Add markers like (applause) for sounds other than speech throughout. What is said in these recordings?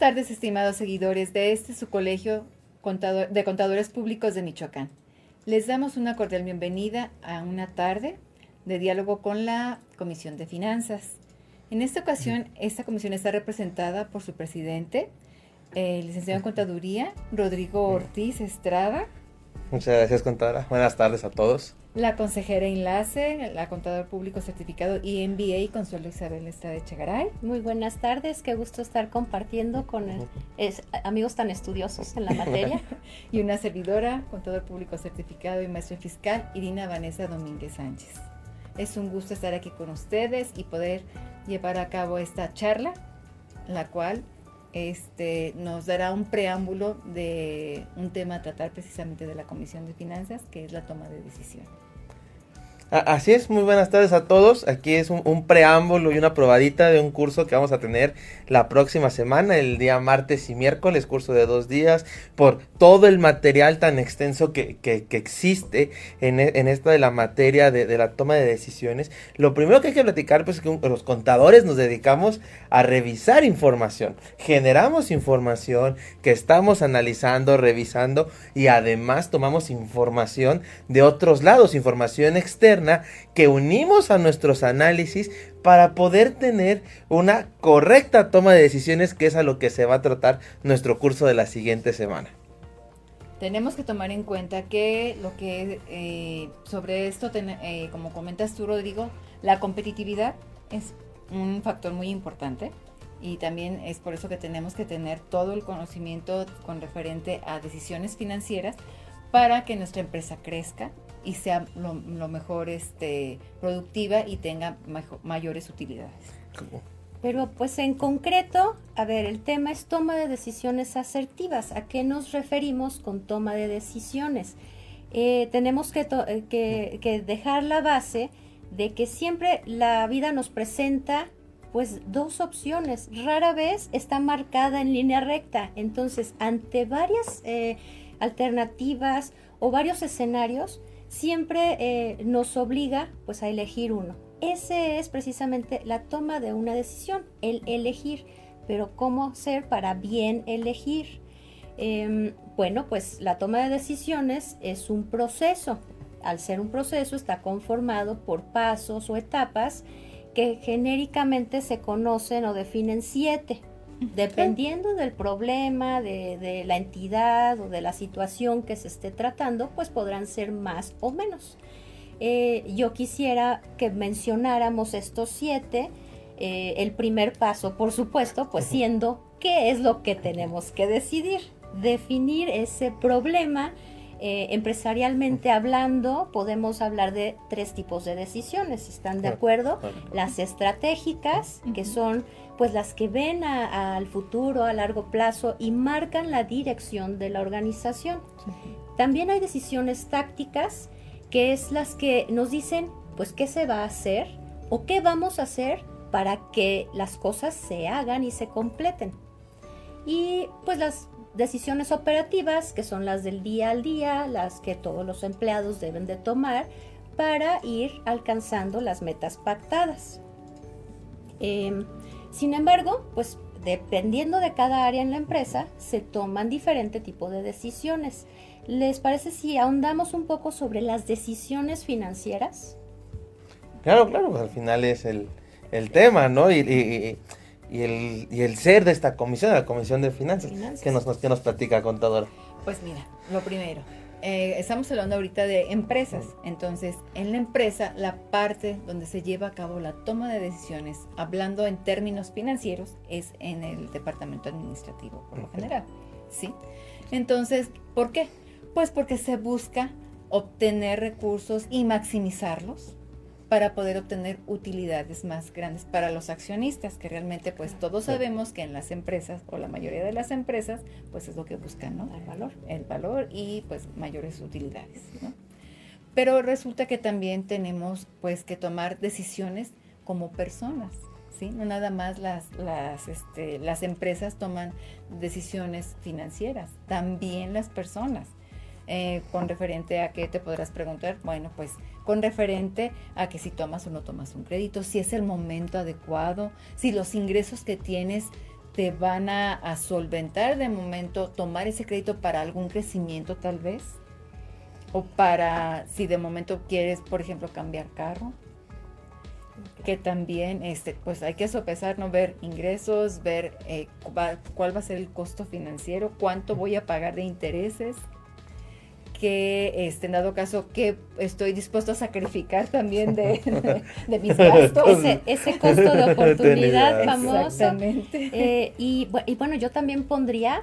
tardes, estimados seguidores de este su colegio de contadores públicos de Michoacán. Les damos una cordial bienvenida a una tarde de diálogo con la Comisión de Finanzas. En esta ocasión, esta comisión está representada por su presidente, el licenciado en Contaduría, Rodrigo Ortiz Estrada. Muchas gracias, contadora. Buenas tardes a todos. La consejera enlace, la contador público certificado y MBA, Consuelo Isabel Estrada Chegaray. Muy buenas tardes, qué gusto estar compartiendo con amigos tan estudiosos en la materia. (laughs) y una servidora, contador público certificado y maestro fiscal, Irina Vanessa Domínguez Sánchez. Es un gusto estar aquí con ustedes y poder llevar a cabo esta charla, la cual este, nos dará un preámbulo de un tema a tratar precisamente de la Comisión de Finanzas, que es la toma de decisión. Así es, muy buenas tardes a todos. Aquí es un, preámbulo y una probadita de un curso que vamos a tener la próxima semana, el día martes y miércoles, curso de dos días, por todo el material tan extenso que, que, existe en, e, en, esta de la materia de, la toma de decisiones. Lo primero que hay que platicar, pues, es que los contadores nos dedicamos a revisar información. Generamos información que estamos analizando, revisando y además tomamos información de otros lados, información externa que unimos a nuestros análisis para poder tener una correcta toma de decisiones, que es a lo que se va a tratar nuestro curso de la siguiente semana. Tenemos que tomar en cuenta que lo que eh, sobre esto, eh, como comentas tú, Rodrigo, la competitividad es un factor muy importante y también es por eso que tenemos que tener todo el conocimiento con referente a decisiones financieras para que nuestra empresa crezca y sea lo, mejor este, productiva y tenga mayores utilidades. Pero pues en concreto, a ver, el tema es toma de decisiones asertivas. ¿A qué nos referimos con toma de decisiones? Eh, tenemos que, eh, que, que, dejar la base de que siempre la vida nos presenta pues dos opciones. Rara vez está marcada en línea recta. Entonces, ante varias eh, alternativas o varios escenarios, siempre eh, nos obliga pues a elegir uno. Ese es precisamente la toma de una decisión, el elegir, pero ¿cómo hacer para bien elegir? Em, bueno, pues la toma de decisiones es un proceso. Al ser un proceso está conformado por pasos o etapas que genéricamente se conocen o definen siete. Dependiendo del problema, de, la entidad o de la situación que se esté tratando, pues podrán ser más o menos. Eh, yo quisiera que mencionáramos estos siete. Eh, el primer paso, por supuesto, pues siendo qué es lo que tenemos que decidir. Definir ese problema. Eh, empresarialmente hablando, podemos hablar de tres tipos de decisiones. ¿Están de acuerdo? Las estratégicas, que son pues las que ven al futuro a largo plazo y marcan la dirección de la organización. También hay decisiones tácticas, que es las que nos dicen pues qué se va a hacer o qué vamos a hacer para que las cosas se hagan y se completen. Y pues las decisiones operativas, que son las del día al día, las que todos los empleados deben de tomar para ir alcanzando las metas pactadas. Em, sin embargo, pues dependiendo de cada área en la empresa, se toman diferente tipo de decisiones. ¿Les parece si ahondamos un poco sobre las decisiones financieras? Claro, claro, pues al final es el, tema, ¿no? Y, el, ser de esta comisión, la Comisión de Finanzas, que nos, que nos platica, contadora. Pues mira, lo primero, eh, estamos hablando ahorita de empresas. Entonces, en la empresa, la parte donde se lleva a cabo la toma de decisiones, hablando en términos financieros, es en el departamento administrativo, por lo general. ¿Sí? Entonces, ¿por qué? Pues porque se busca obtener recursos y maximizarlos para poder obtener utilidades más grandes para los accionistas, que realmente pues todos sabemos que en las empresas o la mayoría de las empresas pues es lo que buscan, ¿no? El valor. El valor y pues mayores utilidades, ¿no? Pero resulta que también tenemos pues que tomar decisiones como personas, ¿sí? No nada más las, las, este, las empresas toman decisiones financieras, también las personas. Eh, con referente a qué te podrás preguntar, bueno, pues con referente a que si tomas o no tomas un crédito, si es el momento adecuado, si los ingresos que tienes te van a, solventar de momento, tomar ese crédito para algún crecimiento tal vez, o para si de momento quieres, por ejemplo, cambiar carro, que también este, pues hay que sopesar, ¿no? ver ingresos, ver eh, cuál va a ser el costo financiero, cuánto voy a pagar de intereses, que este, en dado caso que estoy dispuesto a sacrificar también de, (laughs) mis gastos. Ese, costo de (laughs) oportunidad famoso. Eh, y, y, bueno, yo también pondría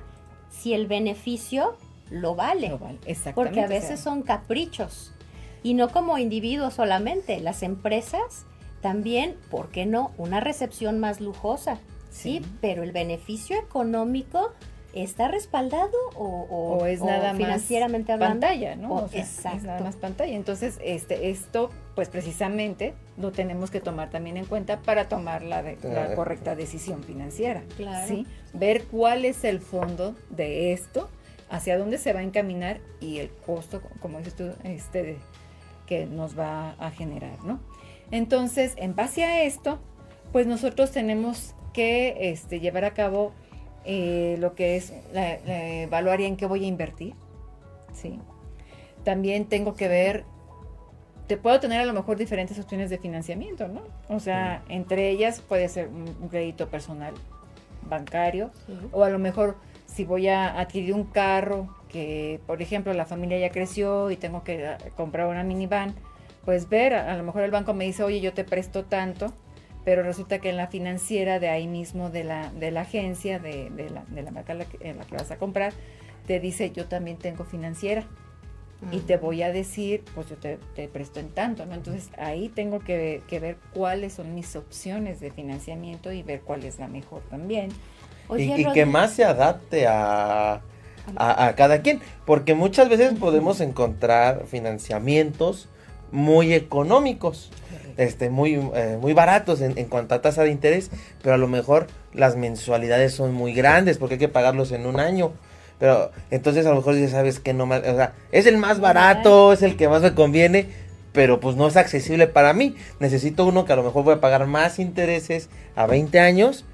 si el beneficio lo vale. Lo vale. Porque a veces son caprichos. Y no como individuos solamente, las empresas también, ¿por qué no? Una recepción más lujosa. Sí, pero el beneficio económico está respaldado o, es nada financieramente más hablando? pantalla, ¿no? exacto. Es nada más pantalla. Entonces, este, esto, pues precisamente lo tenemos que tomar también en cuenta para tomar la, la correcta decisión financiera. Claro. ¿sí? Ver cuál es el fondo de esto, hacia dónde se va a encaminar y el costo, como dices tú, este, que nos va a generar, ¿no? Entonces, en base a esto, pues nosotros tenemos que este, llevar a cabo eh, lo que es evaluar en qué voy a invertir. ¿sí? También tengo que ver, te puedo tener a lo mejor diferentes opciones de financiamiento, ¿no? O sea, entre ellas puede ser un, crédito personal bancario o a lo mejor si voy a adquirir un carro que, por ejemplo, la familia ya creció y tengo que ah, comprar una minivan, pues ver, a, lo mejor el banco me dice, oye, yo te presto tanto, pero resulta que en la financiera de ahí mismo, de la, de la agencia, de, de, la, de la marca en la, que, vas a comprar, te dice, yo también tengo financiera. Y te voy a decir, pues yo te, presto en tanto, ¿no? Entonces ahí tengo que, ver cuáles son mis opciones de financiamiento y ver cuál es la mejor también. y, que más se adapte a, a, cada quien, porque muchas veces podemos encontrar financiamientos muy económicos, este, muy, eh, muy baratos en, cuanto a tasa de interés, pero a lo mejor las mensualidades son muy grandes porque hay que pagarlos en un año. Pero entonces a lo mejor ya sabes que no más, o sea, es el más barato, es el que más me conviene, pero pues no es accesible para mí. Necesito uno que a lo mejor voy a pagar más intereses a 20 años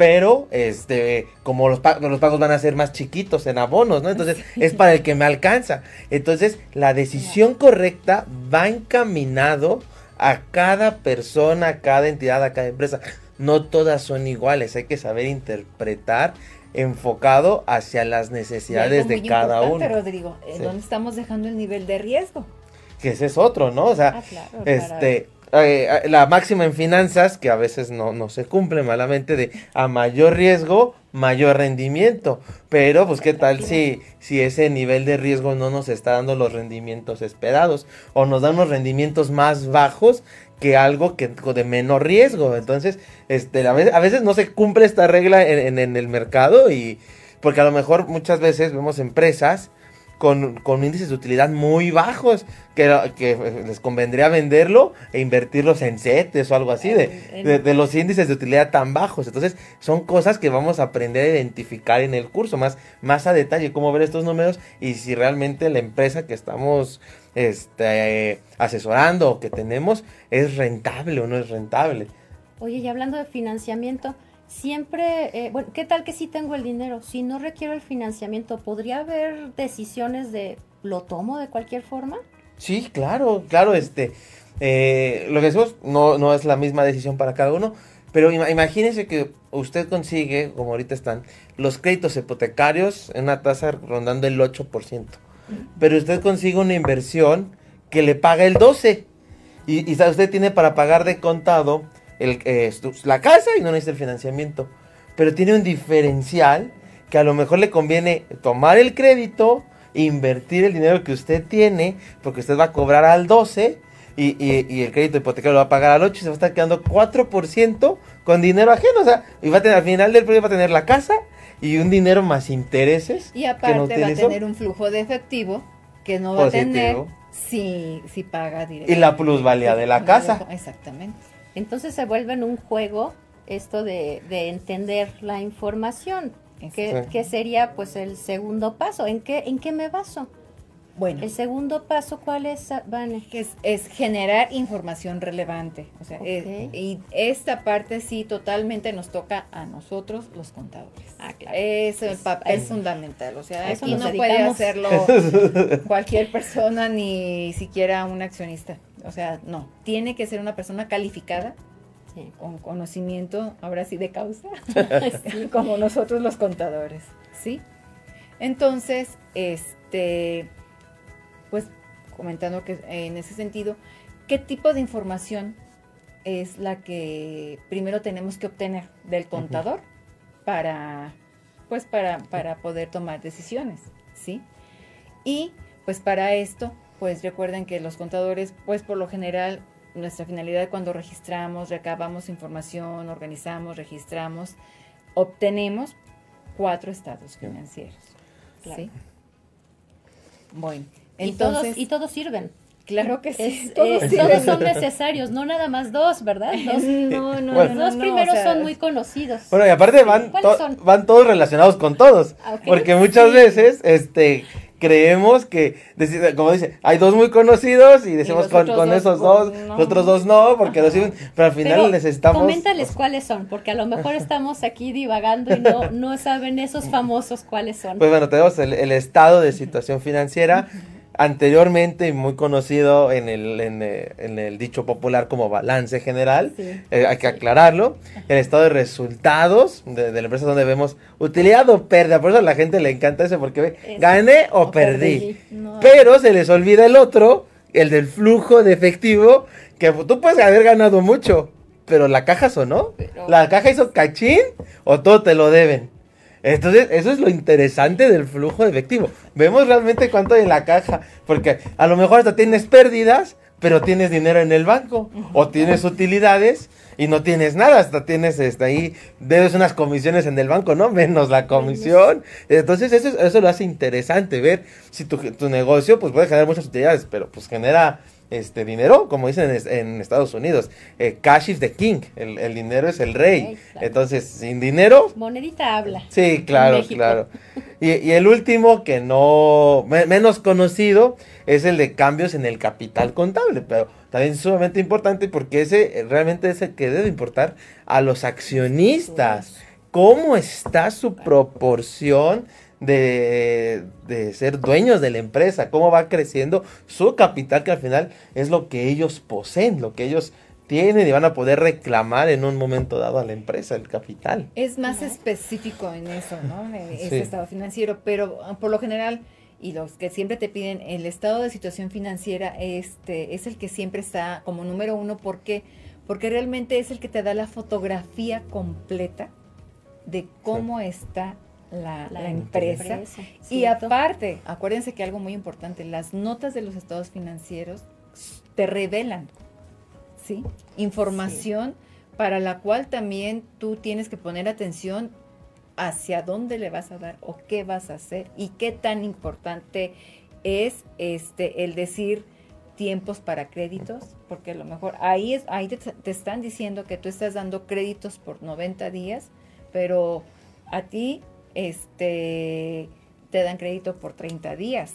pero este como los, los pagos van a ser más chiquitos en abonos, ¿no? Entonces (laughs) es para el que me alcanza. Entonces la decisión correcta va encaminado a cada persona, a cada entidad, a cada empresa. No todas son iguales, hay que saber interpretar enfocado hacia las necesidades de cada uno. Rodrigo, ¿dónde estamos dejando el nivel de riesgo? Que ese es otro, ¿no? O sea, ah, este, eh, la máxima en finanzas, que a veces no, no se cumple malamente, de a mayor riesgo, mayor rendimiento. Pero, pues, ¿qué tal si, si ese nivel de riesgo no nos está dando los rendimientos esperados? O nos da unos rendimientos más bajos que algo que de menor riesgo. Entonces, este, a veces, a veces no se cumple esta regla en, en el mercado y porque a lo mejor muchas veces vemos empresas con, índices de utilidad muy bajos, que, que, les convendría venderlo e invertirlos en CETES o algo así, de, de, los índices de utilidad tan bajos. Entonces, son cosas que vamos a aprender a identificar en el curso, más, más a detalle, cómo ver estos números y si realmente la empresa que estamos este, asesorando o que tenemos es rentable o no es rentable. Oye, y hablando de financiamiento, siempre, eh, bueno, ¿qué tal que sí tengo el dinero? Si no requiero el financiamiento, ¿podría haber decisiones de lo tomo de cualquier forma? Sí, claro, claro, este, eh, lo que decimos no, no es la misma decisión para cada uno, pero imagínese que usted consigue, como ahorita están, los créditos hipotecarios en una tasa rondando el 8%, pero usted consigue una inversión que le paga el 12%, y, y usted tiene para pagar de contado el, eh, la casa y no necesita el financiamiento. Pero tiene un diferencial que a lo mejor le conviene tomar el crédito, invertir el dinero que usted tiene, porque usted va a cobrar al 12 y, y, el crédito hipotecario lo va a pagar al 8 y se va a estar quedando 4% con dinero ajeno. O sea, y va a tener, al final del proyecto va a tener la casa y un dinero más intereses. Y aparte va a tener un flujo de efectivo que no va a tener si, si paga directamente. Y la plusvalía de la casa. Exactamente. Entonces se vuelve en un juego esto de, entender la información, que, sería pues el segundo paso. ¿En qué, ¿En qué me baso? Bueno. El segundo paso, ¿cuál es, Vane? Es, es generar información relevante. O sea, y esta parte sí totalmente nos toca a nosotros, los contadores. Ah, claro. Es el papel fundamental. O sea, aquí no puede hacerlo (laughs) cualquier persona, ni siquiera un accionista. O sea, no. Tiene que ser una persona calificada con conocimiento, ahora sí, de causa, (laughs) (laughs) como nosotros los contadores, ¿sí? Entonces, este, pues comentando que en ese sentido, ¿qué tipo de información es la que primero tenemos que obtener del contador para, pues para, para poder tomar decisiones, ¿sí? Y pues para esto, pues recuerden que los contadores, pues por lo general nuestra finalidad cuando registramos, recabamos información, organizamos, registramos, obtenemos cuatro estados financieros. ¿sí? Bueno, entonces... Y todos, sirven. Claro que sí. todos, eh, son necesarios, no nada más dos, ¿verdad? (laughs) no, no, los dos primeros son muy conocidos. Bueno, y aparte van, van todos relacionados con todos. Ah, porque muchas veces, este, creemos que, como dice, hay dos muy conocidos y decimos con, esos dos, los otros dos no, porque los pero al final necesitamos... Coméntales cuáles son, porque a lo mejor estamos aquí divagando y no, no saben esos famosos cuáles son. Pues bueno, tenemos el, el estado de situación financiera anteriormente muy conocido en el, en, eh, el dicho popular como balance general, eh, hay que aclararlo, el estado de resultados de, la empresa donde vemos utilidad o pérdida, por eso a la gente le encanta eso porque ve, gané o, perdí, pero se les olvida el otro, el del flujo de efectivo, que tú puedes haber ganado mucho, pero la caja sonó, la caja hizo cachín o todo te lo deben. Entonces, eso es lo interesante del flujo efectivo. Vemos realmente cuánto hay en la caja, porque a lo mejor hasta tienes pérdidas, pero tienes dinero en el banco, o tienes utilidades y no tienes nada, hasta tienes este, ahí, debes unas comisiones en el banco, ¿no? Menos la comisión. Entonces, eso, eso lo hace interesante, ver si tu, tu negocio pues puede generar muchas utilidades, pero pues genera este dinero, como dicen en, Estados Unidos, eh, cash is the king, el, dinero es el rey. Entonces, sin dinero... Monedita habla. Sí, claro, claro. (laughs) Y, el último, que no, menos conocido, es el de cambios en el capital contable, pero también sumamente importante porque ese realmente es el que debe importar a los accionistas. ¿Cómo está su proporción de, ser dueños de la empresa, cómo va creciendo su capital, que al final es lo que ellos poseen, lo que ellos tienen y van a poder reclamar en un momento dado a la empresa, el capital. Es más específico en eso, ¿no? (laughs) Ese estado financiero, pero ah, por lo general, y los que siempre te piden, el estado de situación financiera este, es el que siempre está como número uno, ¿por qué? Porque realmente es el que te da la fotografía completa de cómo está la, empresa. y aparte, acuérdense que algo muy importante, las notas de los estados financieros te revelan, ¿sí? Información para la cual también tú tienes que poner atención hacia dónde le vas a dar o qué vas a hacer y qué tan importante es este el decir tiempos para créditos, porque a lo mejor ahí es ahí te, te están diciendo que tú estás dando créditos por 90 días, pero a ti este, te dan crédito por 30 días.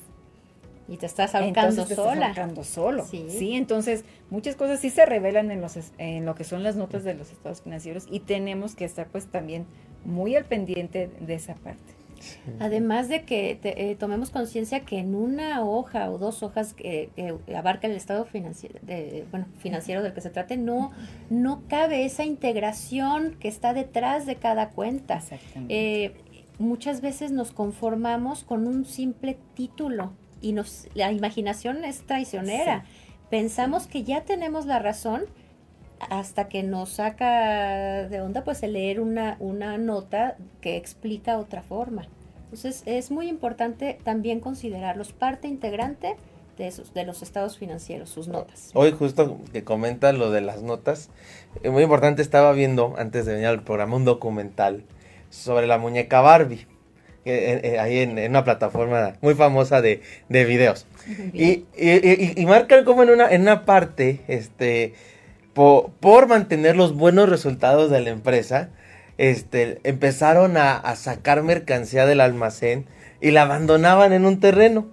Y te estás ahorcando sola. Estás solo. Sí. entonces muchas cosas sí se revelan en, los, en lo que son las notas de los estados financieros y tenemos que estar pues también muy al pendiente de esa parte. Además de que eh, tomemos conciencia que en una hoja o dos hojas que, abarca el estado financiero, de, bueno, financiero del que se trate, no, no cabe esa integración que está detrás de cada cuenta. Eh, muchas veces nos conformamos con un simple título y nos, la imaginación es traicionera. Pensamos que ya tenemos la razón hasta que nos saca de onda pues el leer una, una nota que explica otra forma. Entonces es muy importante también considerarlos parte integrante de, esos, de los estados financieros, sus notas. Hoy justo que comenta lo de las notas, es muy importante, estaba viendo antes de venir al programa un documental sobre la muñeca Barbie. ahí en, una plataforma muy famosa de, de videos. Y, y, marcan como en una, en una parte, este, por, mantener los buenos resultados de la empresa, este, empezaron a, a, sacar mercancía del almacén y la abandonaban en un terreno.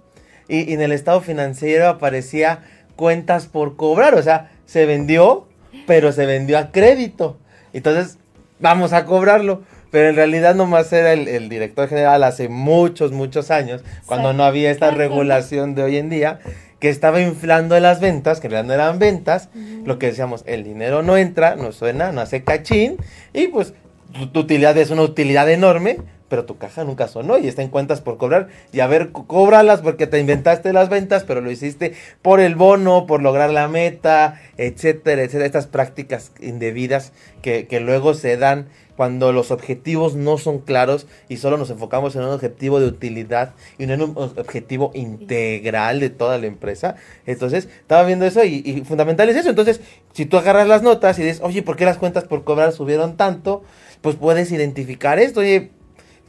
y, y en el estado financiero aparecía cuentas por cobrar, o sea, se vendió, pero se vendió a crédito. Entonces, vamos a cobrarlo. Pero en realidad nomás era el, el director general hace muchos, muchos años, cuando no había esta regulación de hoy en día, que estaba inflando las ventas, que en realidad no eran ventas, lo que decíamos, el dinero no entra, no suena, no hace cachín, y pues tu, tu utilidad es una utilidad enorme, pero tu caja nunca sonó y está en cuentas por cobrar. Y a ver, cóbralas porque te inventaste las ventas, pero lo hiciste por el bono, por lograr la meta, etcétera, etcétera. Estas prácticas indebidas que, que luego se dan cuando los objetivos no son claros y solo nos enfocamos en un objetivo de utilidad y no en un objetivo integral de toda la empresa. Entonces, estaba viendo eso y, y fundamental es eso. Entonces, si tú agarras las notas y dices, oye, ¿por qué las cuentas por cobrar subieron tanto? Pues puedes identificar esto. Oye,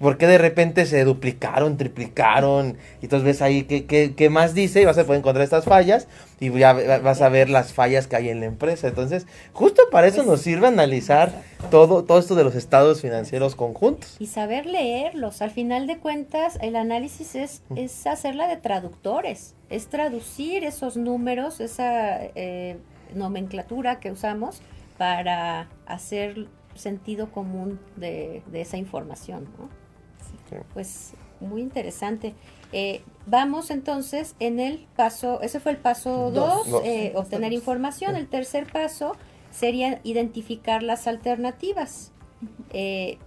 ¿por qué de repente se duplicaron, triplicaron? Y entonces ves ahí qué, qué, qué más dice y vas a poder encontrar estas fallas y ya vas a ver las fallas que hay en la empresa. Entonces, justo para eso nos sirve analizar todo, todo esto de los estados financieros conjuntos. Y saber leerlos. Al final de cuentas, el análisis es, es hacerla de traductores, es traducir esos números, esa eh, nomenclatura que usamos para hacer sentido común de, de esa información. ¿no? Sí. Pues muy interesante. Eh, vamos entonces en el paso, ese fue el paso Dos. 2, Dos. obtener información. El tercer paso sería identificar las alternativas. Eh,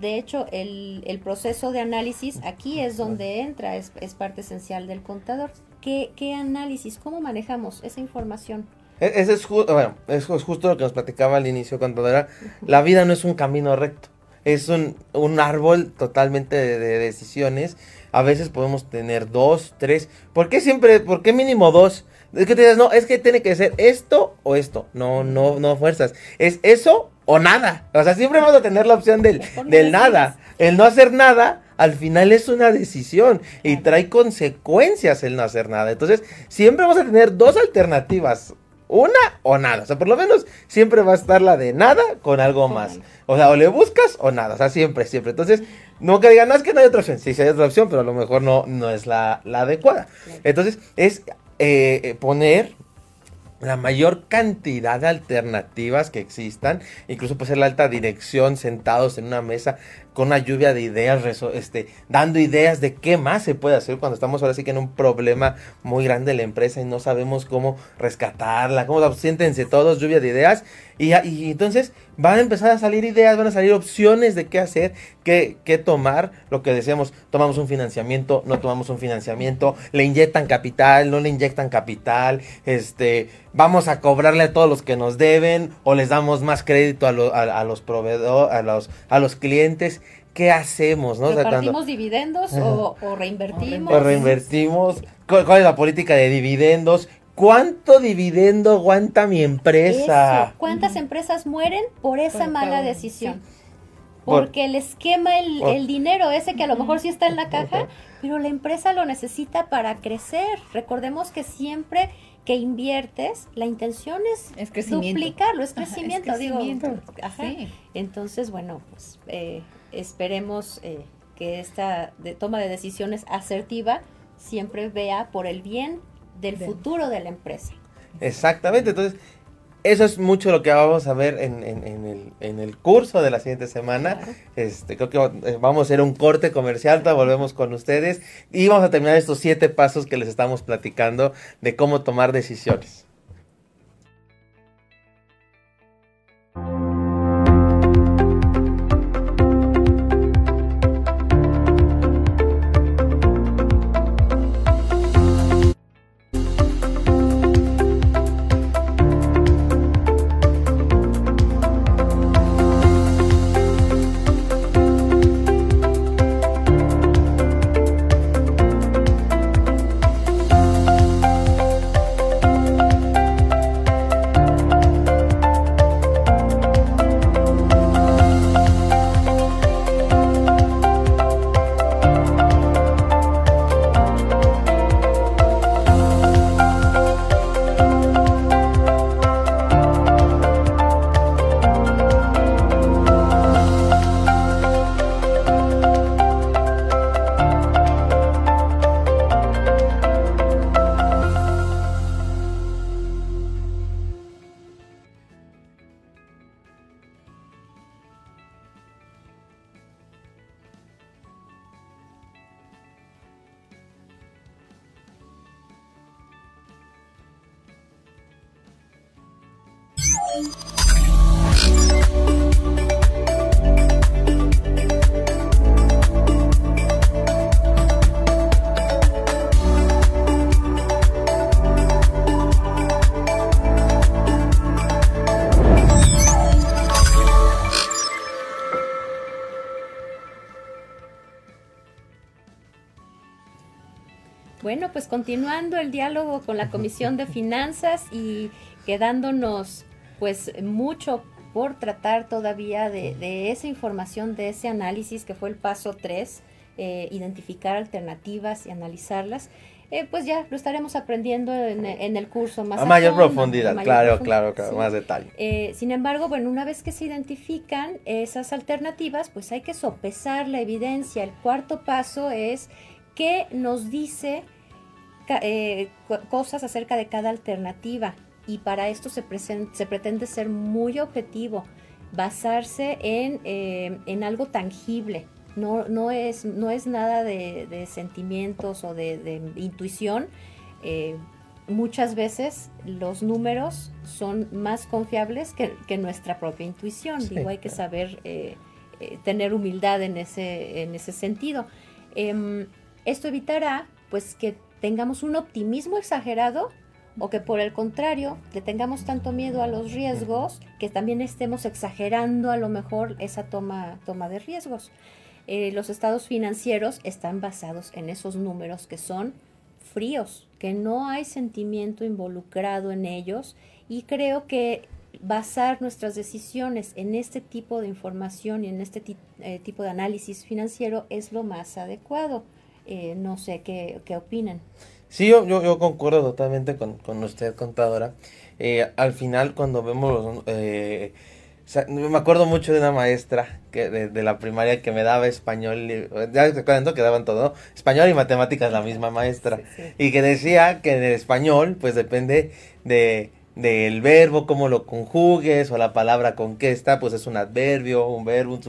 de hecho, el, el proceso de análisis aquí es donde entra, es, es parte esencial del contador. ¿Qué, ¿Qué análisis? ¿Cómo manejamos esa información? E- Ese es, bueno, eso es justo lo que nos platicaba al inicio cuando era, la vida no es un camino recto, es un, un árbol totalmente de, de decisiones. A veces podemos tener dos, tres. ¿Por qué siempre, por qué mínimo dos? Es que te dices, no, es que tiene que ser esto o esto. No, no, no fuerzas. Es eso o nada. O sea, siempre vamos a tener la opción del, del nada. El no hacer nada, al final es una decisión y trae consecuencias el no hacer nada. Entonces, siempre vamos a tener dos alternativas. Una o nada. O sea, por lo menos siempre va a estar la de nada con algo más. O sea, o le buscas o nada. O sea, siempre, siempre. Entonces, no que digan, no, es que no hay otra opción. Sí, sí hay otra opción, pero a lo mejor no, no es la, la adecuada. Entonces, es eh, eh, poner la mayor cantidad de alternativas que existan, incluso puede ser la alta dirección sentados en una mesa con una lluvia de ideas, este, dando ideas de qué más se puede hacer cuando estamos ahora sí que en un problema muy grande de la empresa y no sabemos cómo rescatarla, cómo siéntense todos, lluvia de ideas, y, a- y entonces van a empezar a salir ideas, van a salir opciones de qué hacer, qué, qué tomar, lo que decíamos, tomamos un financiamiento, no tomamos un financiamiento, le inyectan capital, no le inyectan capital, este, vamos a cobrarle a todos los que nos deben, o les damos más crédito a, lo- a los proveedores, a los, a los clientes, ¿qué hacemos? ¿no? O sea, cuando- ¿Repartimos dividendos o, o reinvertimos? o reinvertimos, ¿Cuál, cuál es la política de dividendos? ¿Cuánto dividendo aguanta mi empresa? Eso. ¿Cuántas empresas mueren por esa Por mala decisión? Por- Porque les quema el, Por- el dinero ese que a lo mejor sí está en la caja, pero la empresa lo necesita para crecer. Recordemos que siempre que inviertes, la intención es, Es crecimiento. duplicarlo, es Ajá, es crecimiento, digo. Ajá. Sí. Entonces, bueno, pues eh, esperemos eh, que esta de- toma de decisiones asertiva siempre vea por el bien del Del- futuro de la empresa. Exactamente, entonces eso es mucho lo que vamos a ver en, en- en el, en el curso de la siguiente semana. Este, creo que eh, vamos a hacer un corte comercial, volvemos con ustedes y vamos a terminar estos siete pasos que les estamos platicando de cómo tomar decisiones. Pues continuando el diálogo con la Comisión de Finanzas y quedándonos pues mucho por tratar todavía de, esa información, de ese análisis que fue el paso 3, eh, identificar alternativas y analizarlas. Eh, pues ya lo estaremos aprendiendo en, el curso más a, mayor profundidad, claro, claro, claro, más detalle. Eh, sin embargo, bueno, una vez que se identifican esas alternativas, pues hay que sopesar la evidencia. El cuarto paso es qué nos dice eh, cosas acerca de cada alternativa y para esto se, se pretende ser muy objetivo, basarse en, eh, en algo tangible. No, no, es, no es nada de, sentimientos o de, intuición. Eh, muchas veces los números son más confiables que, nuestra propia intuición. Digo, hay que saber tener humildad en ese, en ese sentido. Em, esto evitará pues que tengamos un optimismo exagerado o que por el contrario le tengamos tanto miedo a los riesgos que también estemos exagerando a lo mejor esa toma, toma de riesgos. Eh, los estados financieros están basados en esos números que son fríos, que no hay sentimiento involucrado en ellos y creo que basar nuestras decisiones en este tipo de información y en este eh, tipo de análisis financiero es lo más adecuado. Eh, no sé qué, qué opinan. Sí, yo, yo, concuerdo totalmente con, con usted, contadora. Eh, al final, cuando vemos eh, me acuerdo mucho de una maestra que de, la primaria que me daba español, ya se acuerdan que daban todo, español y matemáticas la misma maestra, y que decía que en el español pues depende de del verbo, cómo lo conjugues, o la palabra con qué está, pues es un adverbio, un verbo, un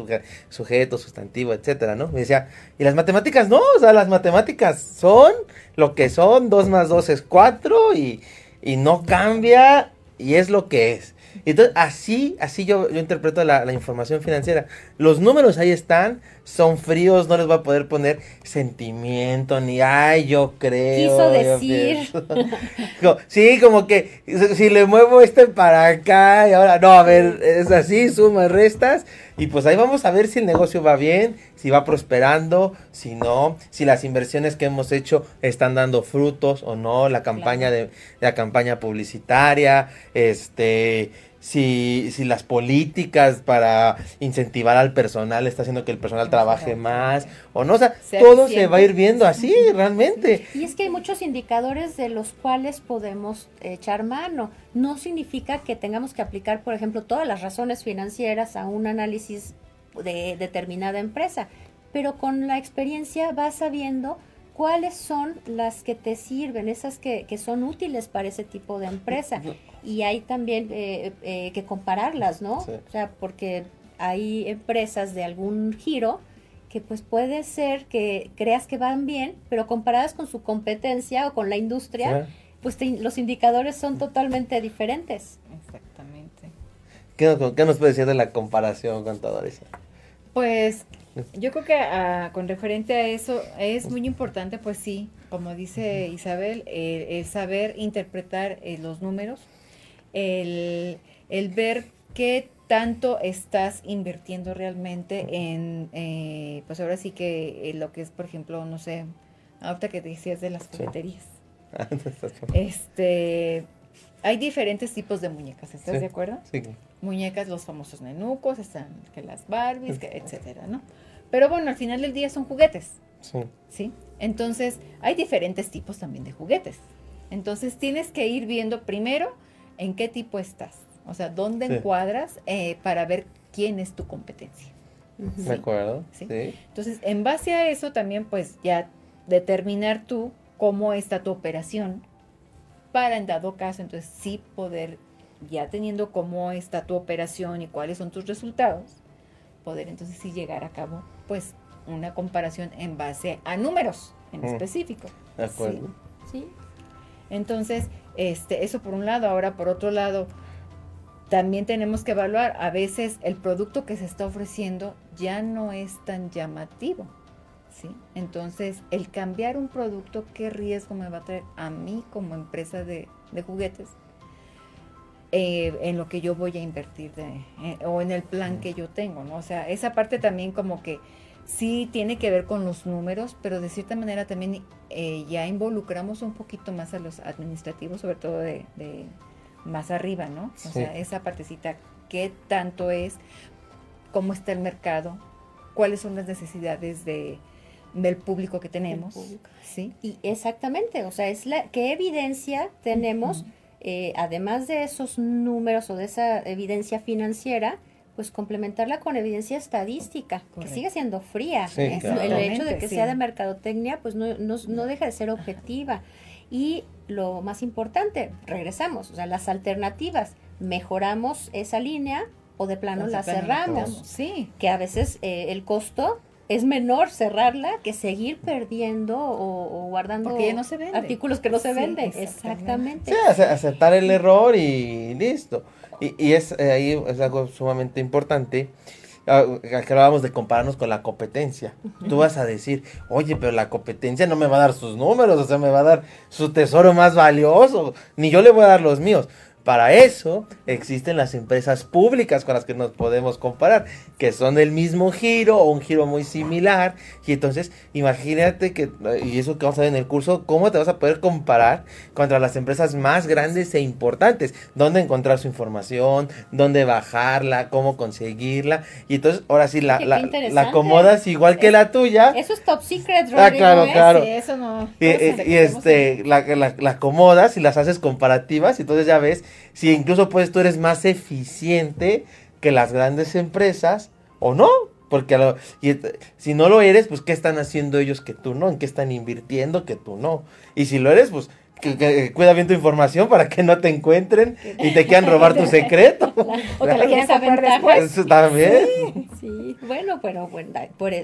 sujeto, sustantivo, etcétera, ¿no? Me decía, y las matemáticas no, o sea, las matemáticas son lo que son, 2 más 2 es 4 y, y no cambia y es lo que es. Entonces, así, así yo, yo interpreto la, la, información financiera. Los números ahí están, son fríos, no les va a poder poner sentimiento, ni ay, yo creo. Quiso decir. (laughs) sí, como que si le muevo este para acá y ahora, no, a ver, es así, sumas, restas, y pues ahí vamos a ver si el negocio va bien, si va prosperando, si no, si las inversiones que hemos hecho están dando frutos o no, la campaña de la campaña publicitaria, este si, si las políticas para incentivar al personal está haciendo que el personal trabaje más o no, o sea, todo se va a ir viendo así realmente. Y es que hay muchos indicadores de los cuales podemos echar mano. No significa que tengamos que aplicar, por ejemplo, todas las razones financieras a un análisis de determinada empresa, pero con la experiencia vas sabiendo cuáles son las que te sirven, esas que, que son útiles para ese tipo de empresa. Y hay también eh, eh, que compararlas, ¿no? O sea, porque hay empresas de algún giro que pues puede ser que creas que van bien, pero comparadas con su competencia o con la industria, pues los indicadores son totalmente diferentes. Exactamente. ¿Qué, ¿Qué, nos puede decir de la comparación, contadores? Pues yo creo que ah, con referente a eso es muy importante, pues sí, como dice Isabel, el, saber interpretar eh, los números, el, ver qué tanto estás invirtiendo realmente en, eh, pues ahora sí que eh, lo que es, por ejemplo, no sé, ahorita que decías de las jugueterías. (laughs) este, hay diferentes tipos de muñecas, ¿estás de acuerdo? Sí muñecas, los famosos nenucos, están que las Barbies, que, etcétera, ¿no? Pero bueno, al final del día son juguetes. Sí. ¿Sí? Entonces, hay diferentes tipos también de juguetes. Entonces, tienes que ir viendo primero en qué tipo estás. O sea, dónde encuadras eh, para ver quién es tu competencia. ¿De acuerdo? ¿Sí? Entonces, en base a eso también, pues ya determinar tú cómo está tu operación para, en dado caso, entonces sí poder ya teniendo cómo está tu operación y cuáles son tus resultados, poder entonces sí llegar a cabo pues una comparación en base a números en específico. De acuerdo. ¿Sí? Entonces, este, eso por un lado, ahora por otro lado, también tenemos que evaluar, a veces el producto que se está ofreciendo ya no es tan llamativo. ¿sí? Entonces, el cambiar un producto, ¿qué riesgo me va a traer a mí como empresa de, de juguetes? Eh, en lo que yo voy a invertir de, eh, o en el plan que yo tengo, ¿no? O sea, esa parte también como que sí tiene que ver con los números, pero de cierta manera también eh, ya involucramos un poquito más a los administrativos, sobre todo de, de más arriba, ¿no? O sea, esa partecita, ¿qué tanto es? ¿Cómo está el mercado? ¿Cuáles son las necesidades de, del público que tenemos? ¿Sí? Y exactamente, o sea, es la qué evidencia tenemos. Eh, además de esos números o de esa evidencia financiera, pues complementarla con evidencia estadística, que sigue siendo fría. ¿eh? El hecho de que sea de mercadotecnia, pues no, no, deja de ser objetiva. Y lo más importante, regresamos, o sea, las alternativas, mejoramos esa línea o de plano la cerramos. Sí. Que a veces eh, el costo es menor cerrarla que seguir perdiendo o, guardando artículos que no se venden. Exactamente. Sí, aceptar el error y listo. Y, y es eh, ahí es algo sumamente importante. Ah, que hablábamos de compararnos con la competencia. Tú vas a decir, oye, pero la competencia no me va a dar sus números, o sea, me va a dar su tesoro más valioso, ni yo le voy a dar los míos. Para eso existen las empresas públicas con las que nos podemos comparar, que son del mismo giro o un giro muy similar. Y entonces, imagínate que, y eso que vamos a ver en el curso, cómo te vas a poder comparar contra las empresas más grandes e importantes. Dónde encontrar su información, dónde bajarla, cómo conseguirla. Y entonces, ahora sí, la, la, la acomodas igual que la tuya. Eso es top secret, Ah, claro, claro. Sí, eso no. Y, y este, la, la, la acomodas y las haces comparativas y entonces ya ves si incluso pues tú eres más eficiente que las grandes empresas o no. Porque si no lo eres, pues ¿qué están haciendo ellos que tú no? ¿En qué están invirtiendo que tú no? Y si lo eres, pues que, cuida bien tu información para que no te encuentren y te quieran robar tu secreto. (laughs) o te la quieran saber después. Eso también. Sí, sí. Bueno, pero bueno,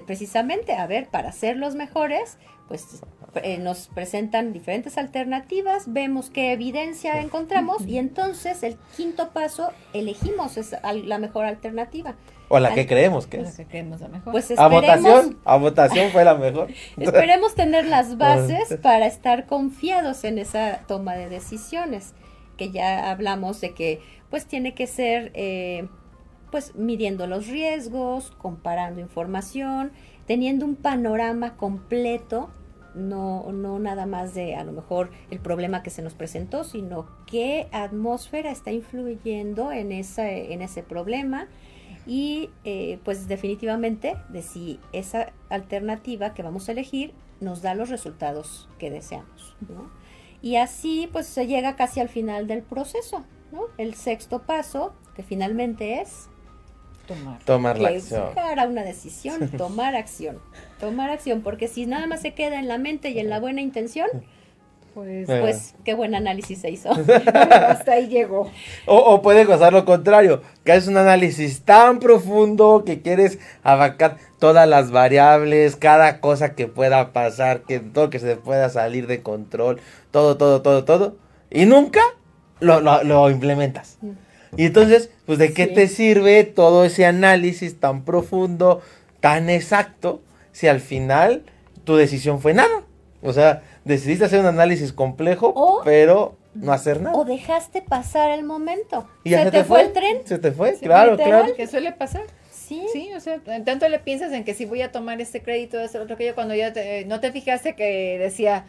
precisamente, a ver, para ser los mejores, pues eh, nos presentan diferentes alternativas, vemos qué evidencia encontramos y entonces el quinto paso elegimos la mejor alternativa. O la que creemos que es. la mejor. Pues a votación, a votación fue la mejor. (laughs) esperemos tener las (laughs) bases para estar confiados en esa toma de decisiones, que ya hablamos de que pues tiene que ser eh, pues midiendo los riesgos, comparando información, teniendo un panorama completo, no, no nada más de a lo mejor el problema que se nos presentó, sino qué atmósfera está influyendo en, esa, en ese problema y eh, pues definitivamente de si esa alternativa que vamos a elegir nos da los resultados que deseamos. Y así pues se llega casi al final del proceso. ¿no? El sexto paso, que finalmente es tomar, tomar la acción. Buscar una decisión, (laughs) tomar acción. Tomar acción, porque si nada más se queda en la mente y en la buena intención, pues, pues qué buen análisis se hizo. (laughs) Hasta ahí llegó. O, o puede pasar lo contrario, que es un análisis tan profundo que quieres abarcar todas las variables, cada cosa que pueda pasar, que todo que se pueda salir de control, todo, todo, todo, todo, y nunca lo, lo, lo implementas. Mm. Y entonces, pues de qué te sirve todo ese análisis tan profundo, tan exacto, si al final tu decisión fue nada. O sea, decidiste hacer un análisis complejo, pero no hacer nada. O dejaste pasar el momento. ¿Y se, te, fue? el tren. Se te fue, claro, claro. Que suele pasar. Sí. Sí, o sea, tanto le piensas en que si voy a tomar este crédito, ese otro yo cuando ya te, no te fijaste que decía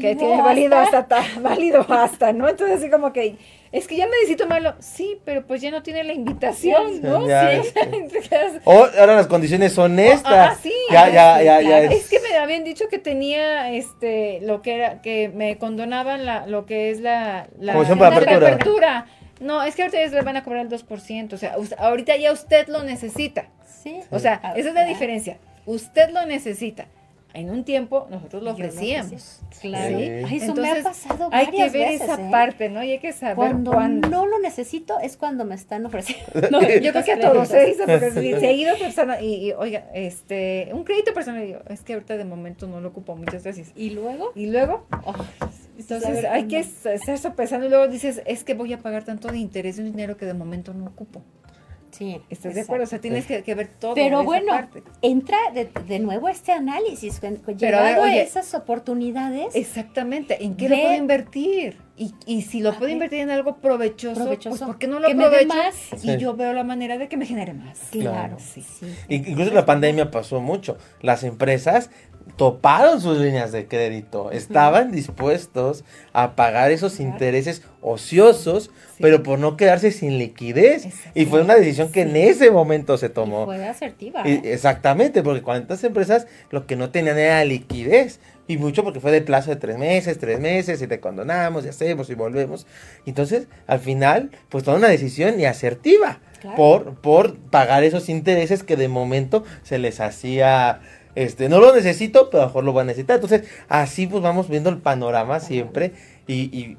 que tiene válido hasta, (laughs) válido hasta, ¿no? Entonces así como que es que ya me necesito malo. Sí, pero pues ya no tiene la invitación, ¿no? sí. (laughs) o ahora las condiciones son estas. Ah, sí. Ya, ya, ya, ya. Es... que me habían dicho que tenía, este, lo que era, que me condonaban la, lo que es la, la, para apertura. No, es que ahorita ya le van a cobrar el 2%. O sea, ahorita ya usted lo necesita. Sí. O sea, esa es la diferencia. Usted lo necesita en un tiempo nosotros lo ofrecíamos. Claro. eso me ha pasado Hay que ver esa ¿eh? parte, ¿no? Y hay que saber cuando, no lo necesito es cuando me están ofreciendo. (laughs) No, yo creo que a todos se dice porque se ha ido persona y, oiga, este, un crédito personal, es que ahorita de momento no lo ocupo, muchas gracias. ¿Y luego? ¿Y luego? Entonces hay que estar sopesando y luego dices, es que voy a pagar tanto de interés de un dinero que de momento no ocupo. Sí. ¿Estás de acuerdo? O sea, tienes que, ver todo. Pero bueno, entra de, de, nuevo este análisis, Pero, a esas oportunidades. Exactamente, ¿en qué lo puedo invertir? Y, y si lo puedo invertir en algo provechoso, pues ¿por qué no lo aprovecho? Más? Y yo veo la manera de que me genere más. Claro, sí. sí. Incluso la pandemia pasó mucho. Las empresas toparon sus líneas de crédito, estaban dispuestos a pagar esos intereses ociosos, pero por no quedarse sin liquidez. Y fue una decisión que en ese momento se tomó. fue asertiva. Exactamente, porque cuántas empresas lo que no tenían era liquidez. Y mucho porque fue de plazo de tres meses, tres meses, y te condonamos, y hacemos, y volvemos. Entonces, al final, pues tomó una decisión y asertiva por, por pagar esos intereses que de momento se les hacía este, no lo necesito, pero a lo mejor lo voy a necesitar. Entonces, así pues vamos viendo el panorama siempre y,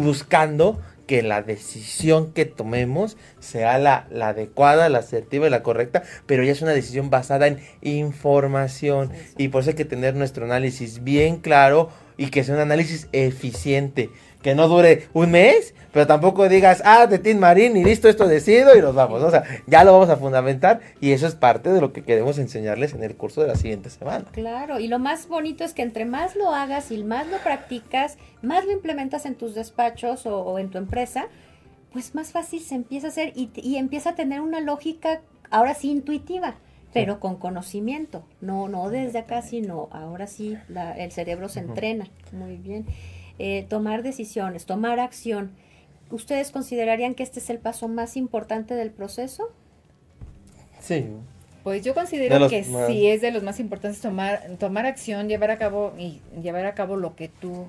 buscando que la decisión que tomemos sea la, la, adecuada, la asertiva y la correcta, pero ya es una decisión basada en información. Y por eso hay que tener nuestro análisis bien claro y que sea un análisis eficiente que no dure un mes, pero tampoco digas, ah, de Tim Marín y listo, esto decido y nos vamos. O sea, ya lo vamos a fundamentar y eso es parte de lo que queremos enseñarles en el curso de la siguiente semana. Claro, y lo más bonito es que entre más lo hagas y más lo practicas, más lo implementas en tus despachos o, en tu empresa, pues más fácil se empieza a hacer y, empieza a tener una lógica ahora sí intuitiva pero con conocimiento, no no desde acá, sino ahora sí el cerebro se entrena. Muy bien. Eh, tomar decisiones, tomar acción. ¿Ustedes considerarían que este es el paso más importante del proceso? Sí. Pues yo considero que sí es de los más importantes tomar tomar acción, llevar a cabo y llevar a cabo lo que tú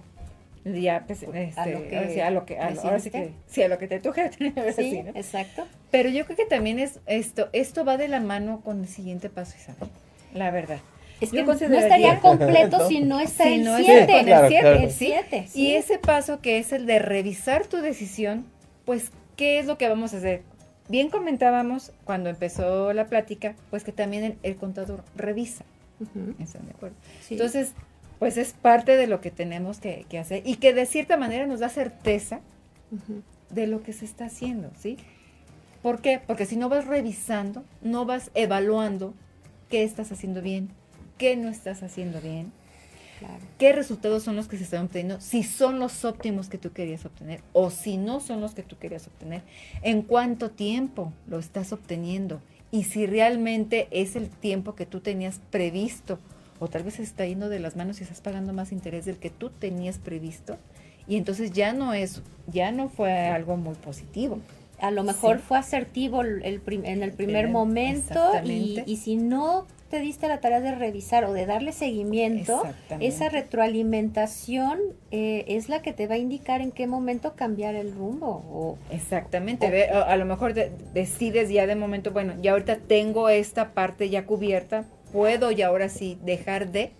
ya pues, este, a lo que, a lo que ahora sí que sí a lo que te toca (laughs) sí, exacto pero yo creo que también es esto esto va de la mano con el siguiente paso Isabel la verdad es que no estaría completo (laughs) si no está si el 7. siete, Y ese paso que es el de revisar tu decisión, pues, ¿qué es lo que vamos a hacer? Bien comentábamos cuando empezó la plática, pues que también el, contador revisa. ¿Están de acuerdo? Entonces, pues es parte de lo que tenemos que, hacer y que de cierta manera nos da certeza de lo que se está haciendo, ¿sí? ¿Por qué? Porque si no vas revisando, no vas evaluando qué estás haciendo bien, qué no estás haciendo bien, qué resultados son los que se están obteniendo, si son los óptimos que tú querías obtener o si no son los que tú querías obtener, en cuánto tiempo lo estás obteniendo y si realmente es el tiempo que tú tenías previsto o tal vez se está yendo de las manos y estás pagando más interés del que tú tenías previsto y entonces ya no es, ya no fue algo muy positivo. A lo mejor fue asertivo el, en el primer momento y, y si no te diste la tarea de revisar o de darle seguimiento, esa retroalimentación eh, es la que te va a indicar en qué momento cambiar el rumbo. O, Exactamente, a, lo mejor decides ya de momento, bueno, ya ahorita tengo esta parte ya cubierta, puedo y ahora sí dejar de.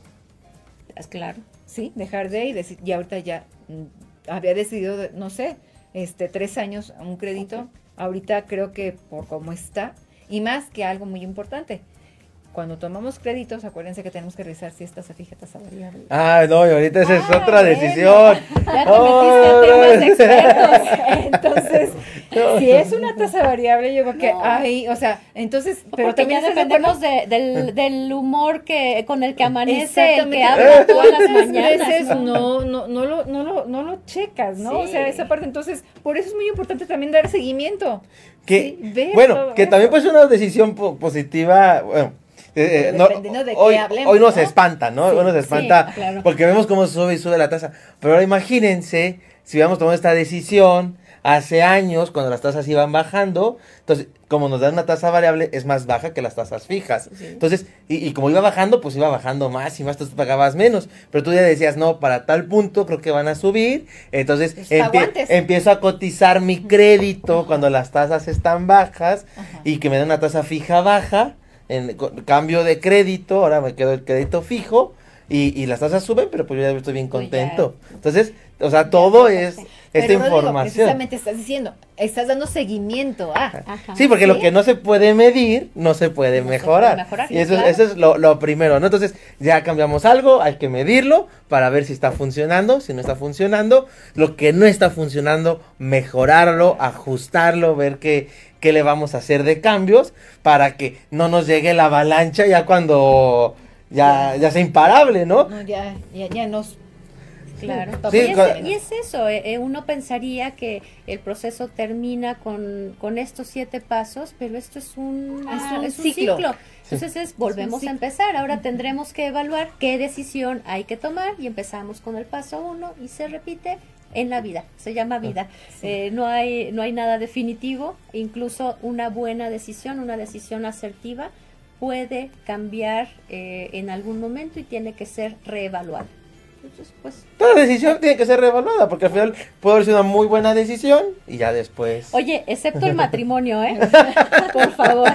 Claro. Sí, dejar de y decir, y ahorita ya mm, había decidido, no sé, este, tres años un crédito, ahorita creo que por cómo está, y más que algo muy importante, cuando tomamos créditos, acuérdense que tenemos que revisar si esta se fija tasa variable. Ah, no, y ahorita esa es ah, otra decisión. Ya te metiste temas expertos. Entonces, (laughs) si es una tasa variable, yo creo que hay, o sea, entonces, pero también dependemos de, del, del, humor que con el que amanece, el que habla todas las mañanas. veces no, no, no, lo, no, lo, no lo checas, ¿no? O sea, esa parte, entonces, por eso es muy importante también dar seguimiento. Que, bueno, que también puede ser una decisión positiva, bueno, eh, eh, hoy, hoy nos espanta, ¿no? hoy nos espanta porque vemos cómo sube y sube la tasa. Pero ahora imagínense si hubiéramos tomado esta decisión hace años, cuando las tasas iban bajando, entonces, como nos dan una tasa variable, es más baja que las tasas fijas. Entonces, y, como iba bajando, pues iba bajando más y más, tú pagabas menos. Pero tú ya decías, no, para tal punto creo que van a subir. Entonces, empiezo a cotizar mi crédito cuando las tasas están bajas y que me dan una tasa fija baja en cambio de crédito, ahora me quedo el crédito fijo y, y las tasas suben, pero pues yo ya estoy bien Pues contento. Entonces, o sea, todo es esta Pero, información. precisamente estás diciendo, estás dando seguimiento a. Ajá. Sí, porque lo que no se puede medir, no se puede No se mejorar. puede mejorar, y eso, claro. eso es lo, lo primero, ¿no? Entonces, ya cambiamos algo, hay que medirlo para ver si está funcionando, si no está funcionando. Lo que no está funcionando, mejorarlo, ajustarlo, ver qué, qué le vamos a hacer de cambios para que no nos llegue la avalancha ya cuando ya, ya sea imparable, ¿no? No, ya, ya, ya nos. Claro. Sí, y, es, cua- y es eso, eh, eh, uno pensaría que el proceso termina con, con estos siete pasos, pero esto es un, Es ah, un es un ciclo. ciclo. Entonces es, volvemos a empezar. Ahora tendremos que evaluar qué decisión hay que tomar y empezamos con el paso uno y se repite en la vida. Se llama vida. Eh, no hay no hay nada definitivo. Incluso una buena decisión, una decisión asertiva puede cambiar eh, en algún momento y tiene que ser reevaluada. Entonces, pues Toda decisión tiene que ser reevaluada, porque al final puede haber sido una muy buena decisión y ya después... Oye, excepto el matrimonio, ¿eh? (laughs) (laughs) Por favor.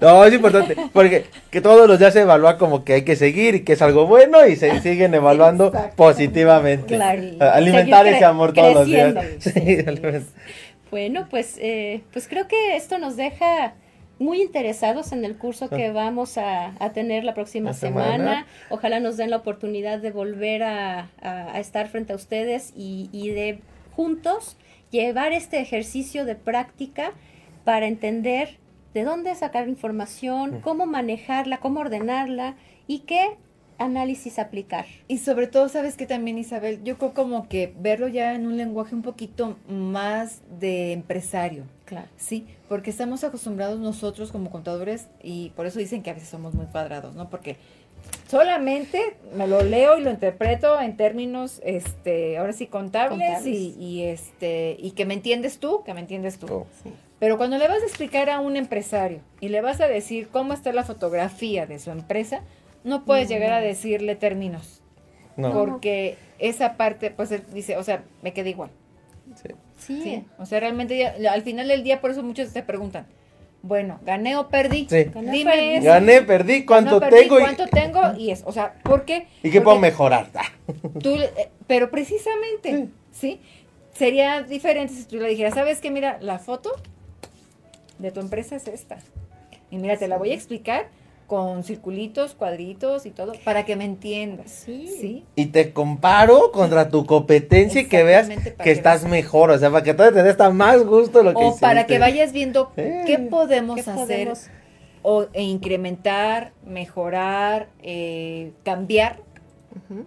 No, es importante, porque que todos los días se evalúa como que hay que seguir y que es algo bueno y se siguen evaluando positivamente. Claro. Alimentar ese amor todos los días. creciendo. (laughs) Sí, alimentar. Bueno, pues, eh, pues creo que esto nos deja muy interesados en el curso que vamos a, a tener la próxima La semana. semana. Ojalá nos den la oportunidad de volver a, a- a estar frente a ustedes y, y de juntos llevar este ejercicio de práctica para entender de dónde sacar información, cómo manejarla, cómo ordenarla y qué análisis aplicar. Y sobre todo, ¿sabes que también, Isabel? Yo creo como que verlo ya en un lenguaje un poquito más de empresario. Claro. Sí, porque estamos acostumbrados nosotros como contadores y por eso dicen que a veces somos muy cuadrados, ¿no? Porque solamente me lo leo y lo interpreto en términos, este, ahora sí contables, Contables. Y, y, este, y que me entiendes tú, que me entiendes tú. Oh. Sí. Pero cuando le vas a explicar a un empresario y le vas a decir cómo está la fotografía de su empresa, no puedes llegar a decirle términos, No, porque esa parte, pues él dice, o sea, me queda igual. sí. Sí. Sí, o sea, realmente ya- al final del día, por eso muchos te preguntan, bueno, ¿gané o perdí? Sí. Gané Dime perdí. eso. Gané, perdí, cuánto perdí, tengo y, cuánto tengo (laughs) y es, o sea, ¿por qué? y qué puedo mejorar. (laughs) Tú eh, pero precisamente, ¿sí? Sería diferente si tú le dijeras, ¿sabes qué? Mira, la foto de tu empresa es esta. Y mira, te la voy a explicar con circulitos, cuadritos y todo, para que me entiendas. Sí. ¿Sí? Y te comparo contra tu competencia y que veas que que estás veas. mejor. O sea, para que todo te dé hasta más gusto lo que O para que hiciste. vayas viendo Eh. qué podemos ¿Qué hacer podemos? o, e incrementar, mejorar, eh, cambiar Ujú.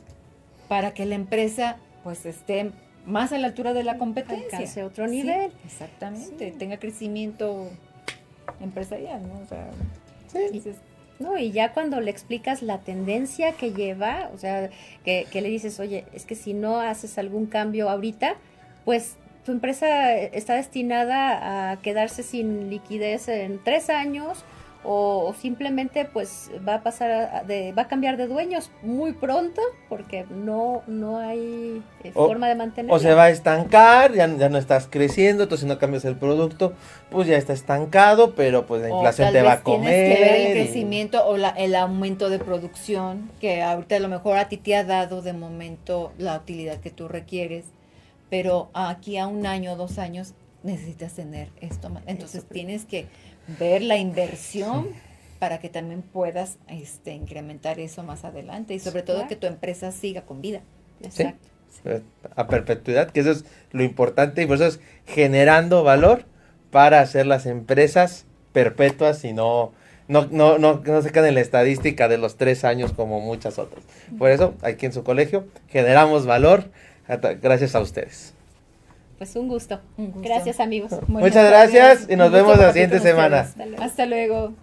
para que la empresa pues esté más a la altura de la competencia. Alcance otro Sí, nivel. exactamente, Sí. tenga crecimiento empresarial, ¿no? O sea, Sí. dices, No, y ya cuando le explicas la tendencia que lleva, o sea, que, que le dices, oye, es que si no haces algún cambio ahorita, pues tu empresa está destinada a quedarse sin liquidez en tres años o, o simplemente pues va a pasar a- de, va a cambiar de dueños muy pronto porque no, no hay eh, O- forma de mantenerla. O se va a estancar, ya, ya no estás creciendo, entonces si no cambias el producto, pues ya está estancado, pero pues la o inflación tal te va a comer. Tienes que ver el y- crecimiento o la- el aumento de producción, que ahorita a lo mejor a ti te ha dado de momento la utilidad que tú requieres, pero aquí a un año o dos años necesitas tener esto más. Entonces Eso. tienes que ver la inversión para que también puedas este, incrementar eso más adelante y sobre todo Claro. que tu empresa siga con vida. Exacto. eh, a perpetuidad, que eso es lo importante y por eso es generando valor para hacer las empresas perpetuas y no, no, no, no, no se queden en la estadística de los tres años como muchas otras. Por eso, aquí en su colegio, generamos valor gracias a ustedes pues un gusto. Gracias amigos. (laughs) Muchas, gracias, y nos vemos la siguiente semana. Hasta. Hasta luego.